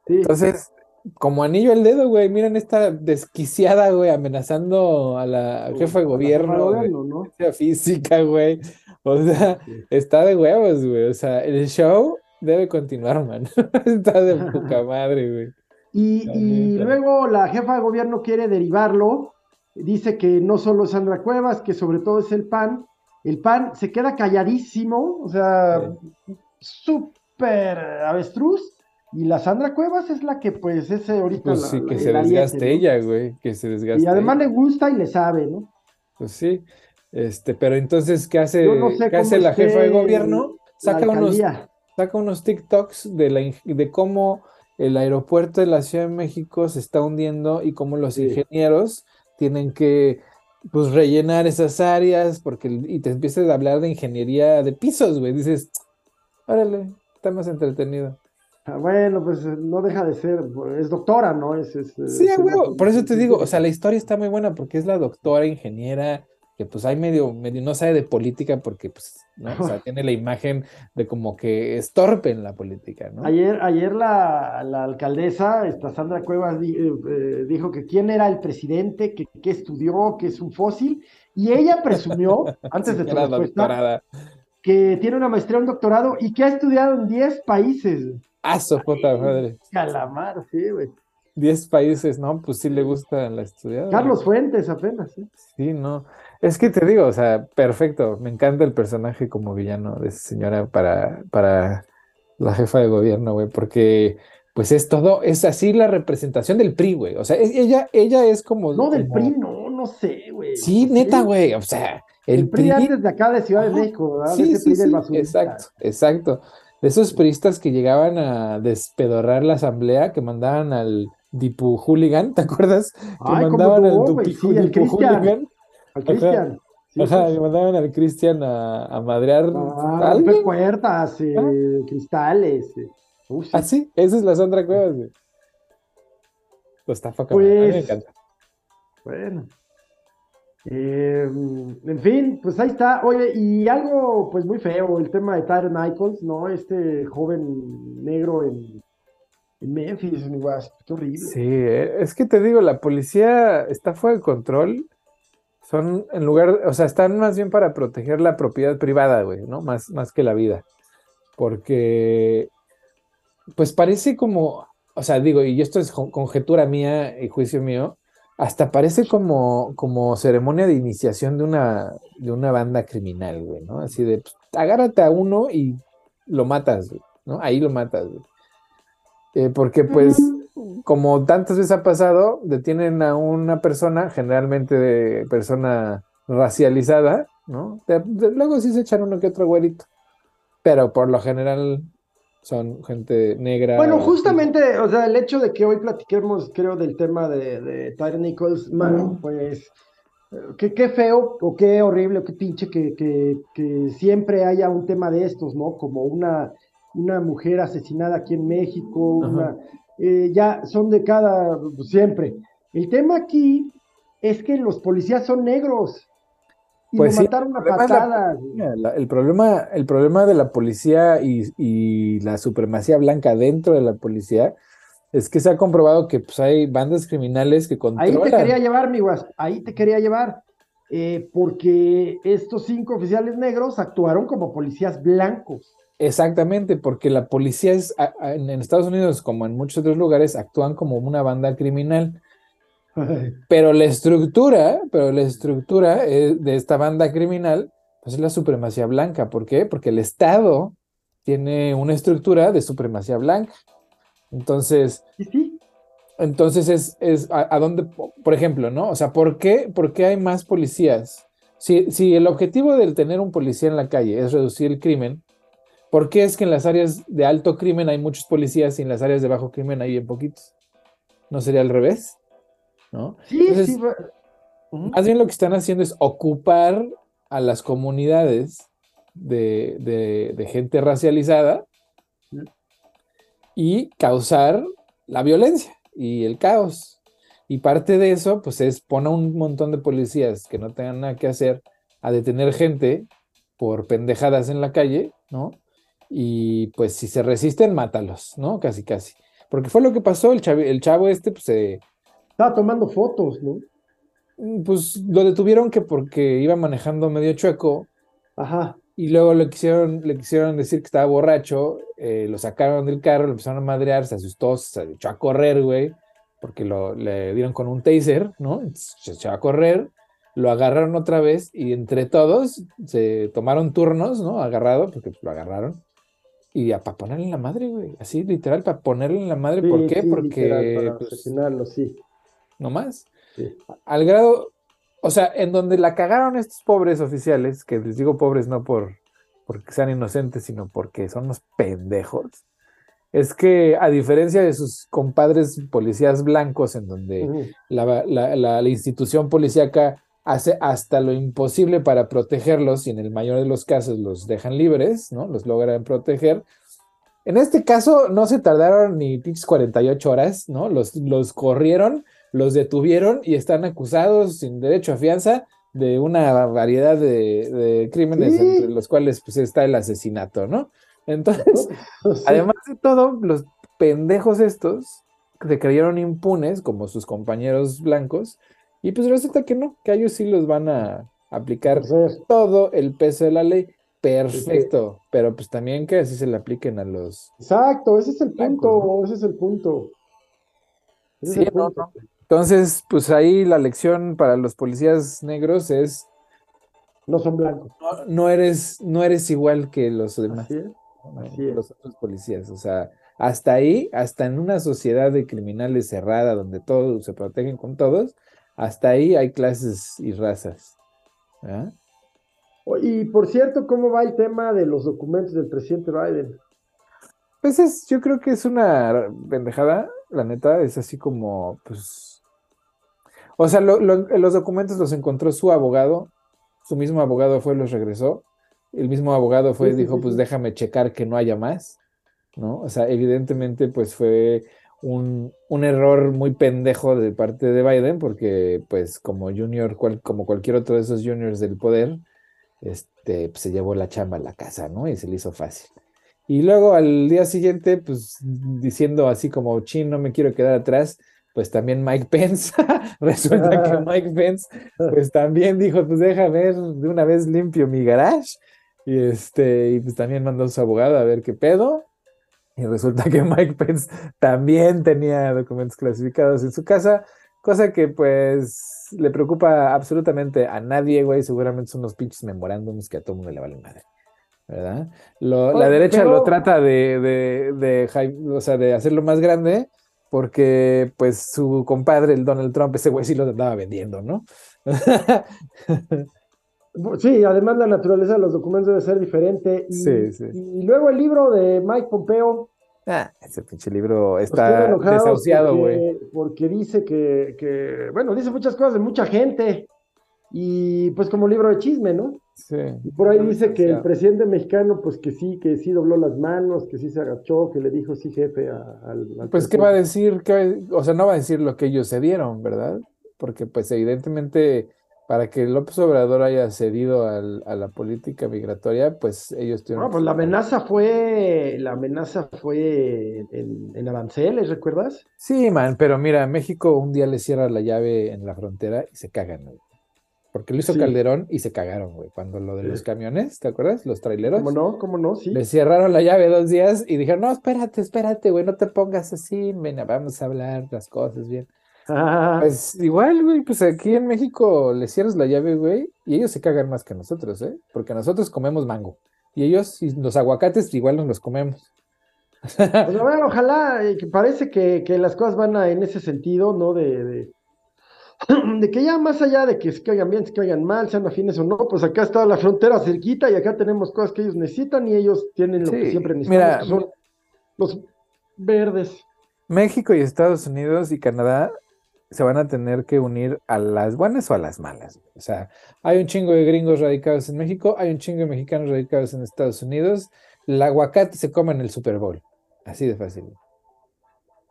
Entonces, como anillo al dedo, güey. Miren esta desquiciada, güey, amenazando a la jefa de gobierno. ¿no? física, güey. O sea, está de huevos, güey. O sea, el show debe continuar, man. está de poca madre, güey. Y, luego la jefa de gobierno quiere derivarlo. Dice que no solo es Sandra Cuevas, que sobre todo es el PAN. El PAN se queda calladísimo, o sea, súper avestruz y la Sandra Cuevas es la que, pues, es ahorita. Pues sí, que se desgaste ella, güey. Que se desgaste. Y además le gusta y le sabe, ¿no? Pues sí. Este, pero entonces, ¿qué hace, ¿qué hace la jefa de gobierno? Saca unos, saca unos TikToks de, la, de cómo el aeropuerto de la Ciudad de México se está hundiendo y cómo los ingenieros tienen que pues rellenar esas áreas porque y te empiezas a hablar de ingeniería de pisos, güey, dices, órale, está más entretenido. Ah, bueno, pues eh, no deja de ser, es doctora, ¿no? Es, sí, güey, por eso te digo, o sea, la historia está muy buena porque es la doctora ingeniera que pues hay medio, medio no sabe de política porque pues, ¿no? O sea, tiene la imagen de como que es torpe en la política, ¿no? Ayer, ayer la, alcaldesa, esta Sandra Cuevas, eh, eh, dijo que quién era el presidente, que, estudió, que es un fósil, y ella presumió, antes de su respuesta, que tiene una maestría, un doctorado, y que ha estudiado en 10 países. ¡Ah, su puta madre! Calamar, sí, güey. 10 países, ¿no? Pues sí le gusta la estudiada. Carlos Fuentes apenas, ¿sí? Sí, no. Es que te digo, o sea, perfecto. Me encanta el personaje como villano de esa señora para, para la jefa de gobierno, güey, porque pues es todo, es así la representación del PRI, güey. O sea, ella, ella es como. No, del PRI, no, no sé, güey. Sí, neta, güey. O sea, el, PRI, antes de acá de Ciudad de México, ¿verdad? Sí, sí, sí, exacto, exacto. De esos priistas que llegaban a despedorrar la asamblea, que mandaban al Dipu Hooligan, ¿te acuerdas? Que mandaban al Dipu Hooligan al Cristian. Ajá, pues. mandaban al Cristian a, a, madrear. Ah, puertas, eh, ah. cristales. Eh. Ah, sí, esa es la Sandra Cuevas. Pues está pues, me encanta. Bueno. Eh, en fin, pues ahí está. Oye, y algo pues muy feo, el tema de Tyron Nichols, ¿no? Este joven negro en, en Memphis, en Qué horrible. Sí, eh, es que te digo, la policía está fuera de control son en lugar, o sea, están más bien para proteger la propiedad privada, güey, ¿no? Más, más que la vida. Porque, pues parece como, o sea, digo, y esto es conjetura mía y juicio mío, hasta parece como, como ceremonia de iniciación de una, de una banda criminal, güey, ¿no? Así de, pues, agárrate a uno y lo matas, ¿no? Ahí lo matas, güey. Eh, porque, pues, como tantas veces ha pasado, detienen a una persona, generalmente de persona racializada, ¿no? luego sí se echan uno que otro güerito, pero por lo general son gente negra. Bueno, justamente, o sea, el hecho de que hoy platiquemos, creo, del tema de, de Tyre Nichols, pues, qué, qué, feo o qué horrible o qué pinche que, que, que siempre haya un tema de estos, ¿no? Como una una mujer asesinada aquí en México, una, eh, ya son de cada, siempre. El tema aquí es que los policías son negros. Y pues mataron a patadas. el, problema, el problema de la policía y, la supremacía blanca dentro de la policía es que se ha comprobado que pues, hay bandas criminales que controlan. Ahí te quería llevar, mi guas, ahí te quería llevar. Eh, porque estos cinco oficiales negros actuaron como policías blancos. Exactamente, porque la policía es, en Estados Unidos, como en muchos otros lugares, actúan como una banda criminal. Pero la estructura, pero la estructura eh, de esta banda criminal, pues es la supremacía blanca. ¿Por qué? Porque el Estado tiene una estructura de supremacía blanca. Entonces, entonces es, es a, dónde, por ejemplo, ¿no? O sea, ¿por qué, por qué hay más policías? Si, si el objetivo de tener un policía en la calle es reducir el crimen, ¿Por qué es que en las áreas de alto crimen hay muchos policías y en las áreas de bajo crimen hay bien poquitos? ¿No sería al revés? ¿No? Sí, sí. Más bien lo que están haciendo es ocupar a las comunidades de, gente racializada y causar la violencia y el caos. Y parte de eso, pues es poner un montón de policías que no tengan nada que hacer a detener gente por pendejadas en la calle, ¿no? y pues si se resisten, mátalos, ¿no? Casi, casi. Porque fue lo que pasó, el, chavo, el chavo este, pues se... Estaba tomando fotos, ¿no? Mm, pues lo detuvieron que porque iba manejando medio chueco. Ajá. Y luego le quisieron, le quisieron decir que estaba borracho, eh, lo sacaron del carro, lo empezaron a madrear, se asustó, se echó a correr, güey, porque lo, le dieron con un taser, ¿no? Se echó a correr, lo agarraron otra vez y entre todos se tomaron turnos, ¿no? Agarrado, porque lo agarraron y para ponerle en la madre, güey. Así, literal, para ponerle en la madre. ¿Por qué? Porque. Para pues, asesinarlo, sí. No más. Al grado. o sea, en donde la cagaron estos pobres oficiales, que les digo pobres no por porque sean inocentes, sino porque son unos pendejos, es que a diferencia de sus compadres policías blancos, en donde la, la, institución policíaca hace hasta lo imposible para protegerlos y en el mayor de los casos los dejan libres, ¿no? Los logran proteger. En este caso no se tardaron ni pinches 48 horas, ¿no? Los, los corrieron los detuvieron y están acusados sin derecho a fianza de una variedad de, crímenes entre los cuales pues, está el asesinato, ¿no? Entonces, además de todo, los pendejos estos se creyeron impunes como sus compañeros blancos y pues resulta que no, que a ellos sí los van a aplicar todo el peso de la ley. Perfecto, pero pues también que así se le apliquen a los... Exacto, ese es el punto, ese es el punto. sí, No, no. Entonces, pues ahí la lección para los policías negros es... No son blancos. No, eres, no eres igual que los demás. Los otros policías. O sea, hasta ahí, hasta en una sociedad de criminales cerrada donde todos se protegen con todos, hasta ahí hay clases y razas. Y por cierto, ¿cómo va el tema de los documentos del presidente Biden? Pues es, yo creo que es una pendejada, la neta, es así como, pues, o sea, los documentos los encontró su abogado, su mismo abogado fue, los regresó, el mismo abogado fue y dijo, pues déjame checar que no haya más, ¿no? O sea, evidentemente, pues fue un, error muy pendejo de parte de Biden, porque pues como junior, como cualquier otro de esos juniors del poder, este, pues, se llevó la chamba a la casa, ¿no? Y se le hizo fácil. Y luego al día siguiente, pues diciendo así como, chin, no me quiero quedar atrás, pues también Mike Pence, resulta que Mike Pence, pues también dijo, pues déjame ver de una vez limpio mi garage, y este, y pues también mandó a su abogado a ver qué pedo, y resulta que Mike Pence también tenía documentos clasificados en su casa, cosa que pues le preocupa absolutamente a nadie, güey, seguramente son unos pinches memorándums que a todo mundo le valen madre. ¿Verdad? la derecha lo trata de, de, de, o sea, de hacerlo más grande, porque pues su compadre, el Donald Trump, ese güey sí lo andaba vendiendo, ¿no? Sí, además la naturaleza de los documentos debe ser diferente. Y, sí, sí. y luego el libro de Mike Pompeo. Ah, ese pinche libro está desahuciado, güey. Porque, dice que, que, bueno, dice muchas cosas de mucha gente. Y pues como libro de chisme, ¿no? Y por ahí dice que el presidente mexicano, pues que sí, que sí dobló las manos, que sí se agachó, que le dijo sí, jefe al. pues, ¿qué va a decir? o sea, no va a decir lo que ellos se dieron, ¿verdad? Porque, pues, evidentemente, para que López Obrador haya cedido a la política migratoria, pues ellos tienen. No, pues la amenaza fue. La amenaza fue en, en aranceles, ¿recuerdas? Sí, man, pero mira, México un día le cierra la llave en la frontera y se cagan, ¿no? Porque lo hizo Calderón y se cagaron, güey. Cuando lo de los camiones, ¿te acuerdas? Los traileros. ¿Cómo no? ¿Cómo no? Sí. Le cerraron la llave dos días y dijeron, no, espérate, espérate, güey, no te pongas así, venga, vamos a hablar las cosas bien. Ah. Pues igual, güey, pues aquí en México le cierras la llave, güey, y ellos se cagan más que nosotros, ¿eh? Porque nosotros comemos mango. Y ellos, los aguacates, igual nos los comemos. Pues bueno, ojalá, eh, que parece que, que, las cosas van a, en ese sentido, ¿no? de de que ya más allá de que se caigan bien, se caigan mal, sean afines o no, pues acá está la frontera cerquita y acá tenemos cosas que ellos necesitan y ellos tienen lo que siempre necesitan, que son los verdes. México y Estados Unidos y Canadá se van a tener que unir a las buenas o a las malas. O sea, hay un chingo de gringos radicados en México, hay un chingo de mexicanos radicados en Estados Unidos. El aguacate se come en el Super Bowl. Así de fácil.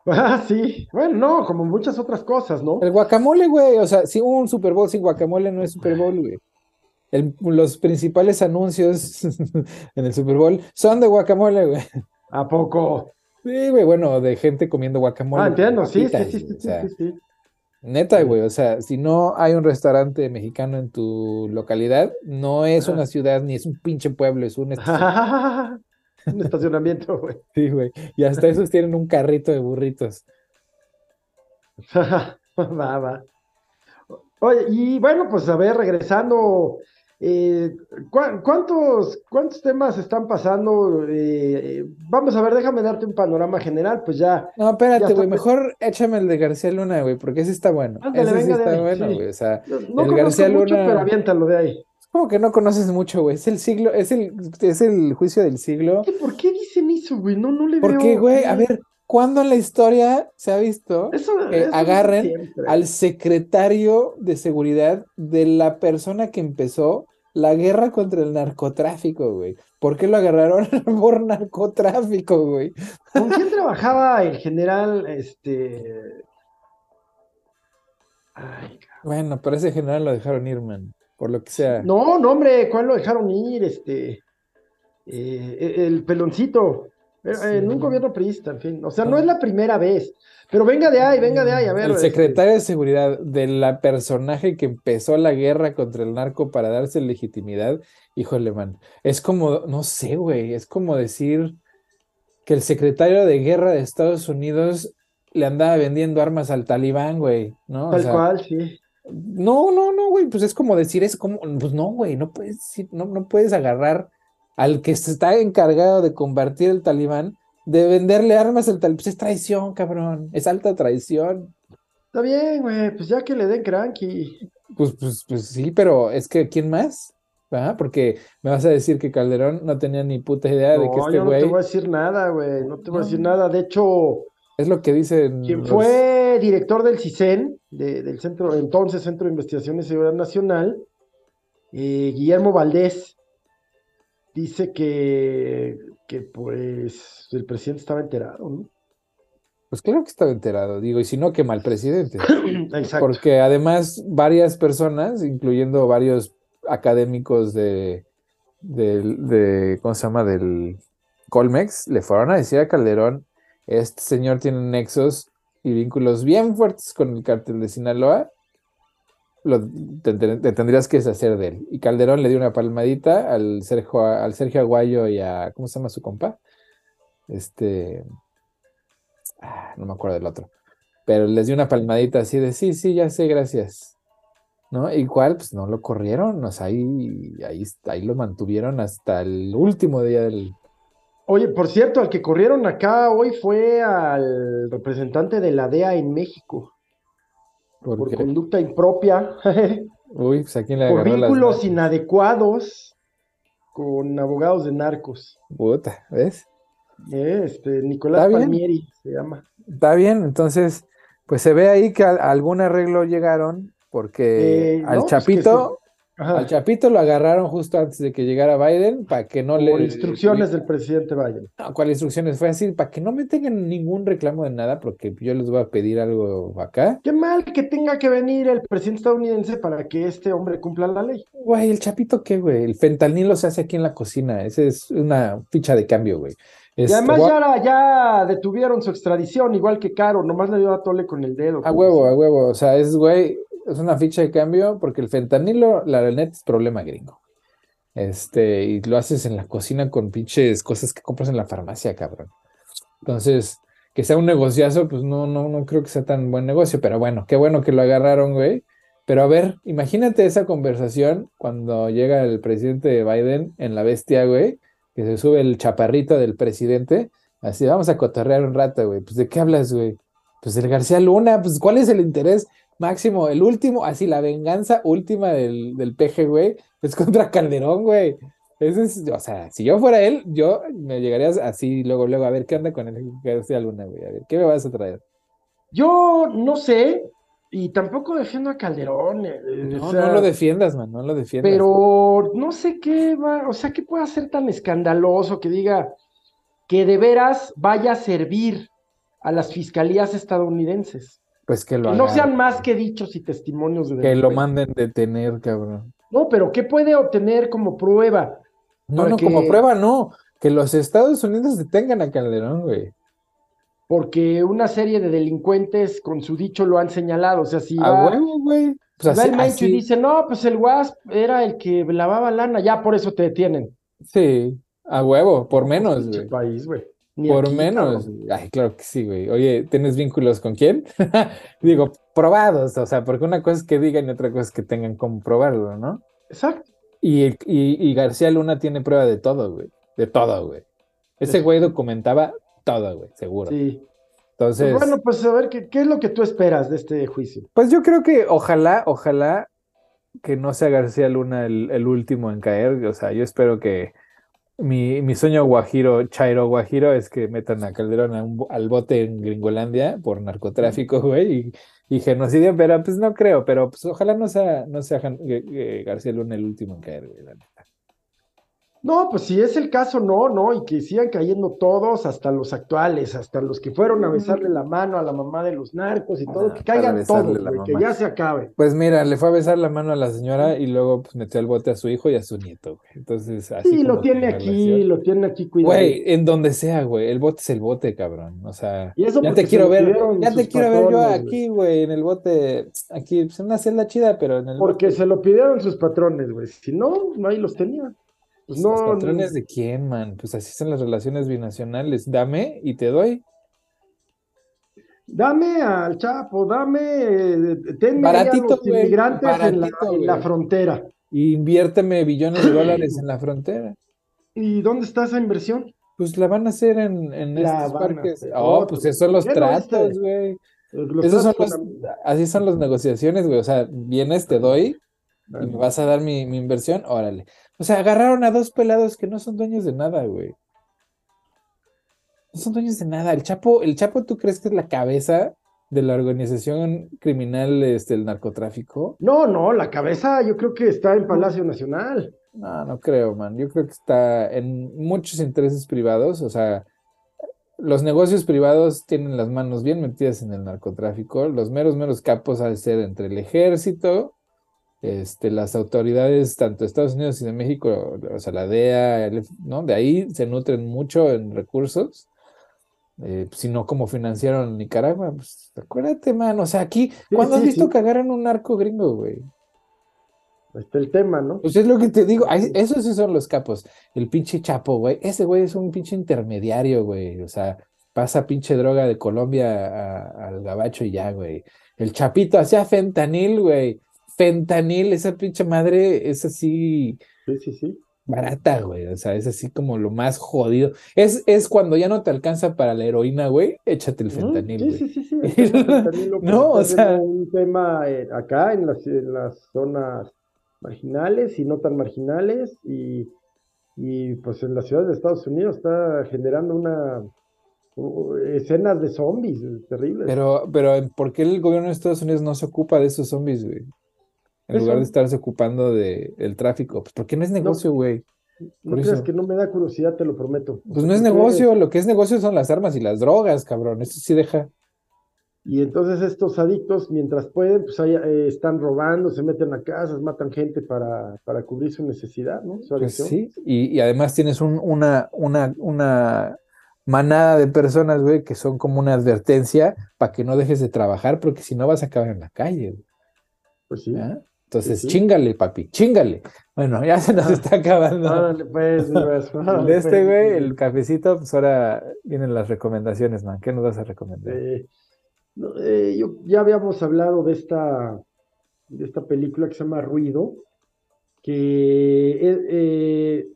Ah, sí. Bueno, no, como muchas otras cosas, ¿no? El guacamole, güey. O sea, si un Super Bowl sin guacamole no es Super Bowl, güey. los principales anuncios en el Super Bowl son de guacamole, güey. ¿A poco? Sí, güey, bueno, de gente comiendo guacamole. Ah, entiendo, sí, sí, sí, sí, sí, Neta, güey, o sea, si no hay un restaurante mexicano en tu localidad, no es una ciudad ni es un pinche pueblo, es un Un estacionamiento, güey. Sí, güey. Y hasta esos tienen un carrito de burritos. va, va. Oye, y bueno, pues a ver, regresando. Eh, ¿cuántos, ¿Cuántos temas están pasando? Eh, vamos a ver, déjame darte un panorama general, pues ya. No, espérate, güey, mejor échame el de García Luna, güey, porque ese está bueno. ese sí está bueno, güey. O sea, no, el García mucho, Luna. Pero aviéntalo de ahí. Como que no conoces mucho, güey. Es el siglo, es el, es el juicio del siglo. ¿Por qué dicen eso, güey? No, no le veo. Porque, güey, a ver, ¿cuándo en la historia se ha visto que agarren al secretario de seguridad de la persona que empezó la guerra contra el narcotráfico, güey. ¿Por qué lo agarraron por narcotráfico, güey? ¿Con quién trabajaba el general, este... Ay, bueno, pero ese general lo dejaron ir, man, por lo que sea. No, no, hombre, ¿cuál lo dejaron ir? Este... Eh, el peloncito. Eh, en un gobierno priista, en fin. O sea, no es la primera vez. Pero venga de ahí, venga de ahí, a ver. El este. secretario de seguridad de la personaje que empezó la guerra contra el narco para darse legitimidad, híjole, man. Es como, no sé, güey, es como decir que el secretario de guerra de Estados Unidos le andaba vendiendo armas al talibán, güey, ¿no? Tal cual, sí. No, no, no, güey, pues es como decir, es como, pues no, güey, no puedes, no, no puedes agarrar al que está encargado de combatir el talibán, de venderle armas al talibán. Pues es traición, cabrón. Es alta traición. Está bien, güey, pues ya que le den cranky. Pues, pues, pues sí, pero es que ¿quién más? ¿Ah? Porque me vas a decir que Calderón no tenía ni puta idea de que este güey. No te voy a decir nada, güey. No te voy a decir nada. De hecho. Es lo que dicen. Quien fue director del CISEN, del centro, entonces Centro de Investigación y Seguridad Nacional, eh, Guillermo Valdés, dice que, que pues el presidente estaba enterado, ¿no? Pues claro que estaba enterado, digo, y si no, qué mal presidente. Exacto. Porque además varias personas, incluyendo varios académicos de, de, ¿cómo se llama? Del Colmex, le fueron a decir a Calderón, este señor tiene nexos y vínculos bien fuertes con el cártel de Sinaloa lo, te, tendrías que deshacer de él. Y Calderón le dio una palmadita al Sergio, al Sergio Aguayo y a, ¿cómo se llama su compa? Este, ah, no me acuerdo del otro, pero les dio una palmadita así de, sí, sí, ya sé, gracias. ¿No? Igual, pues no lo corrieron, o sea, ahí, ahí, ahí lo mantuvieron hasta el último día del... Oye, por cierto, al que corrieron acá hoy fue al representante de la DEA en México por, conducta impropia, Uy, pues aquí por vínculos inadecuados con abogados de narcos. Puta, ¿ves? Eh, este, Nicolás Palmieri se llama. Está bien, entonces, pues se ve ahí que a, algún arreglo llegaron, porque eh, al pues Chapito al Chapito lo agarraron justo antes de que llegara Biden para que no le. Por instrucciones del presidente Biden. No, ¿cuál instrucciones? Fue así, para que no me tengan ningún reclamo de nada, porque yo les voy a pedir algo acá. Qué mal que tenga que venir el presidente estadounidense para que este hombre cumpla la ley. Güey, ¿el Chapito qué, güey? El fentanilo se hace aquí en la cocina. Esa es una ficha de cambio, güey. y además ya, ya, detuvieron su extradición, igual que Caro, nomás le dio a Tole con el dedo. A huevo, a huevo. O sea, es, güey, es una ficha de cambio porque el fentanilo, la neta, es problema gringo. Este, y lo haces en la cocina con pinches cosas que compras en la farmacia, cabrón. Entonces, que sea un negociazo, pues no, no, no creo que sea tan buen negocio, pero bueno, qué bueno que lo agarraron, güey. Pero a ver, imagínate esa conversación cuando llega el presidente Biden en la bestia, güey, que se sube el chaparrito del presidente, así, vamos a cotorrear un rato, güey. Pues, ¿de qué hablas, güey? Pues del García Luna, pues, ¿cuál es el interés? Máximo, el último, así la venganza última del, del peje, güey, es contra Calderón, güey. Es, o sea, si yo fuera él, yo me llegaría así luego, luego, a ver qué anda con el García Luna, güey. A ver, ¿qué me vas a traer? Yo no sé, y tampoco defiendo a Calderón. Eh, no, no lo defiendas, man, no lo defiendas. Pero no sé qué va, o sea, qué puede ser tan escandaloso que diga que de veras vaya a servir a las fiscalías estadounidenses. Pues que lo No sean más que dichos y testimonios de Que lo manden detener, cabrón. No, pero ¿qué puede obtener como prueba? No, no, como prueba no. Que los Estados Unidos detengan a Calderón, güey. Porque una serie de delincuentes con su dicho lo han señalado. O sea, si a huevo, güey. Pues así, el y dice, no, pues el WASP era el que lavaba lana, ya por eso te detienen. Sí, a huevo, por menos, güey. país, güey. Por menos. Ay, claro que sí, güey. Oye, ¿tienes vínculos con quién? Digo, probados, o sea, porque una cosa es que digan y otra cosa es que tengan como probarlo, ¿no? Exacto. Y, y, García Luna tiene prueba de todo, güey. De todo, güey. Ese güey documentaba todo, güey, seguro. Sí. Entonces. Pues bueno, pues a ver, ¿qué, ¿qué, es lo que tú esperas de este juicio? Pues yo creo que ojalá, ojalá que no sea García Luna el, el último en caer. O sea, yo espero que mi, mi sueño guajiro, chairo guajiro, es que metan a Calderón al bote en Gringolandia por narcotráfico, güey, y, genocidio, pero pues no creo, pero pues ojalá no sea, no sea García Luna el último en caer, güey, la neta. No, pues si es el caso, no, no, y que sigan cayendo todos, hasta los actuales, hasta los que fueron a besarle la mano a la mamá de los narcos y todo, que caigan todos, que ya se acabe. Pues mira, le fue a besar la mano a la señora y luego pues metió al bote a su hijo y a su nieto, güey. Entonces, así. Sí, lo tiene aquí, lo tiene aquí, cuidado. Güey, en donde sea, güey, el bote es el bote, cabrón. O sea, ya te quiero ver, ya te quiero ver yo aquí, güey, en el bote, aquí, pues en una celda chida, pero en el. Porque se lo pidieron sus patrones, güey. Si no, no ahí los tenía. Pues no, ¿Los patrones de quién, man? Pues así son las relaciones binacionales. Dame y te doy. Dame al Chapo, dame, eh, ten a los inmigrantes en, la, frontera. Y inviérteme billones de dólares en la frontera. ¿Y dónde está esa inversión? Pues la van a hacer en, en estos parques. Oh, pues esos son los tratos, güey. Esos son los, así son las negociaciones, güey. O sea, vienes, te doy, y me vas a dar mi, mi inversión, órale. O sea, agarraron a dos pelados que no son dueños de nada, güey. No son dueños de nada. El Chapo, el Chapo, ¿tú crees que es la cabeza de la organización criminal este, del narcotráfico? No, no, la cabeza yo creo que está en Palacio Nacional. No, no creo, man. Yo creo que está en muchos intereses privados. O sea, los negocios privados tienen las manos bien metidas en el narcotráfico. Los meros, meros capos al ser entre el ejército, este, las autoridades tanto de Estados Unidos y de México, o sea, la DEA, ¿no? De ahí se nutren mucho en recursos, eh, sino como financiaron Nicaragua, pues acuérdate, man, o sea, aquí, ¿cuándo has visto cagar en un narco gringo, güey? Está el tema, ¿no? Pues es lo que te digo, esos sí son los capos. El pinche Chapo, güey, ese güey es un pinche intermediario, güey, o sea, pasa pinche droga de Colombia al gabacho y ya, güey. El Chapito hacía fentanil, güey fentanil, esa pinche madre es así. Sí, sí, sí. Barata, güey. O sea, es así como lo más jodido. Es, es cuando ya no te alcanza para la heroína, güey. Échate el fentanil. Sí, sí, sí, sí. no, o sea. Un tema eh, acá en las, en las zonas marginales y no tan marginales. Y, y pues en las ciudades de Estados Unidos está generando una escenas de zombies terribles. Pero, pero ¿por qué el gobierno de Estados Unidos no se ocupa de esos zombies, güey? En lugar de estarse ocupando del el tráfico. Pues porque no es negocio, güey. No, creas que no me da curiosidad, te lo prometo. Pues no es negocio, lo que es negocio son las armas y las drogas, cabrón. Eso sí deja. Y entonces estos adictos, mientras pueden, pues ahí, eh, están robando, se meten a casas, matan gente para, para cubrir su necesidad, ¿no? pues sí, y, además tienes un, una, una, una manada de personas, güey, que son como una advertencia para que no dejes de trabajar, porque si no vas a acabar en la calle. Pues sí. Entonces, chingale, papi, chingale. Bueno, ya se nos está acabando. pues, pues de este, pues, güey, el cafecito, pues ahora vienen las recomendaciones, man. ¿Qué nos vas a recomendar? Eh, eh, yo, ya habíamos hablado de esta, de esta película que se llama Ruido, que eh,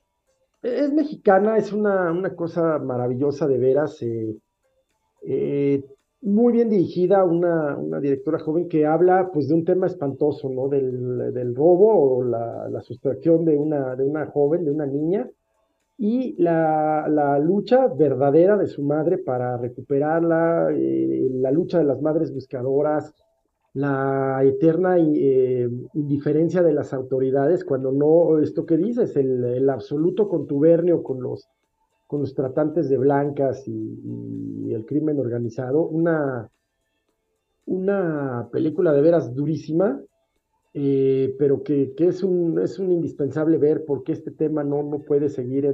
es, mexicana, es una, una, cosa maravillosa de veras muy bien dirigida, una, una, directora joven que habla pues de un tema espantoso, ¿no? Del, del robo o la, la, sustracción de una, de una joven, de una niña, y la, la lucha verdadera de su madre para recuperarla, eh, la lucha de las madres buscadoras, la eterna eh, indiferencia de las autoridades cuando no, esto que dices, el, el absoluto contubernio con los con los tratantes de blancas y, el crimen organizado. Una, una película de veras durísima, eh, pero que, es, un, es un indispensable ver porque este tema no, no puede seguir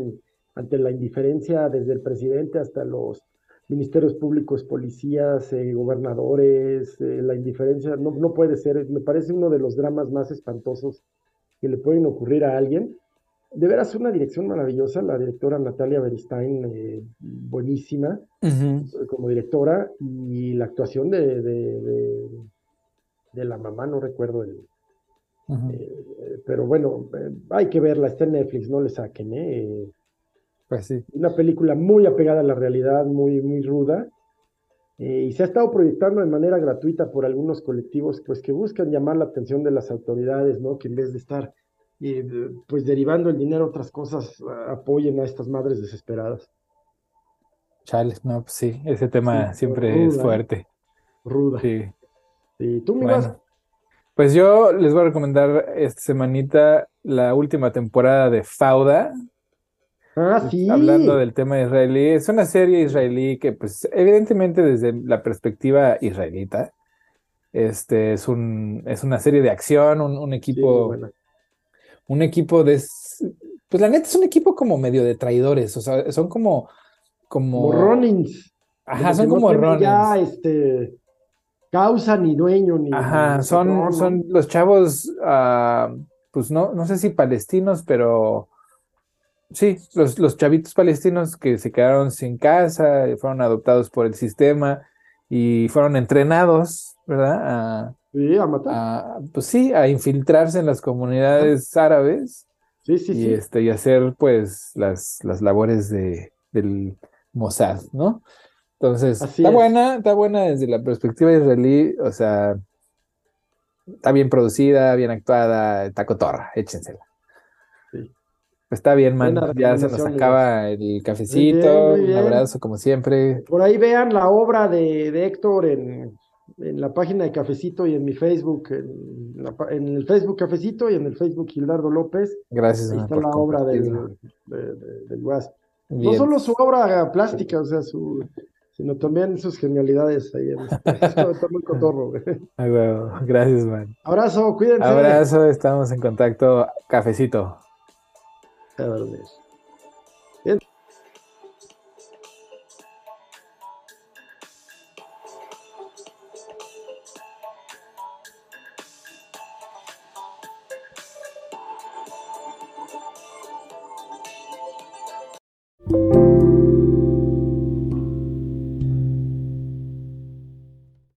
ante la indiferencia desde el presidente hasta los ministerios públicos, policías, eh, gobernadores, eh, la indiferencia no, no puede ser, me parece uno de los dramas más espantosos que le pueden ocurrir a alguien de veras una dirección maravillosa, la directora Natalia Beristain, eh, buenísima como directora, y la actuación de, de, la mamá, no recuerdo el, Eh, pero bueno, eh, hay que verla, está en Netflix, no le saquen, ¿eh? Pues sí. Una película muy apegada a la realidad, muy, muy ruda. y se ha estado proyectando de manera gratuita por algunos colectivos pues, que buscan llamar la atención de las autoridades, ¿no? Que en vez de estar pues derivando el dinero a otras cosas, apoyen a estas madres desesperadas. Chales, no, pues sí, ese tema siempre es fuerte. Ruda. Sí. Sí, tú me vas. Pues yo les voy a recomendar esta semanita la última temporada de Fauda. Ah, sí. Hablando del tema israelí. Es una serie israelí que, pues, evidentemente desde la perspectiva israelita, este es un, es una serie de acción, un, equipo. Un equipo de. Pues la neta es un equipo como medio de traidores. O sea, son como. Como, como Ajá, son como no Ya, este causa ni dueño ni. Ajá, son, son los chavos, ah, pues no, no sé si palestinos, pero sí, los, los chavitos palestinos que se quedaron sin casa, fueron adoptados por el sistema y fueron entrenados, ¿verdad? A, sí, a matar. pues sí, a infiltrarse en las comunidades árabes. Sí, sí, y, Este, y hacer pues las, las labores de, del Mossad, ¿no? Entonces, está buena, está buena desde la perspectiva israelí, o sea, está bien producida, bien actuada, está cotorra, échensela. Sí. Está bien, man. Ya se nos acaba el cafecito. Un abrazo, como siempre. Por ahí vean la obra de, Héctor en, la página de Cafecito y en mi Facebook, en, el Facebook Cafecito y en el Facebook Gildardo López. Gracias, Ahí está la obra del, del, No solo su obra plástica, o sea, su, sino también sus genialidades ahí. En este, está muy cotorro, güey. Gracias, man. Abrazo, cuídense. Abrazo, estamos en contacto. Cafecito. A ver,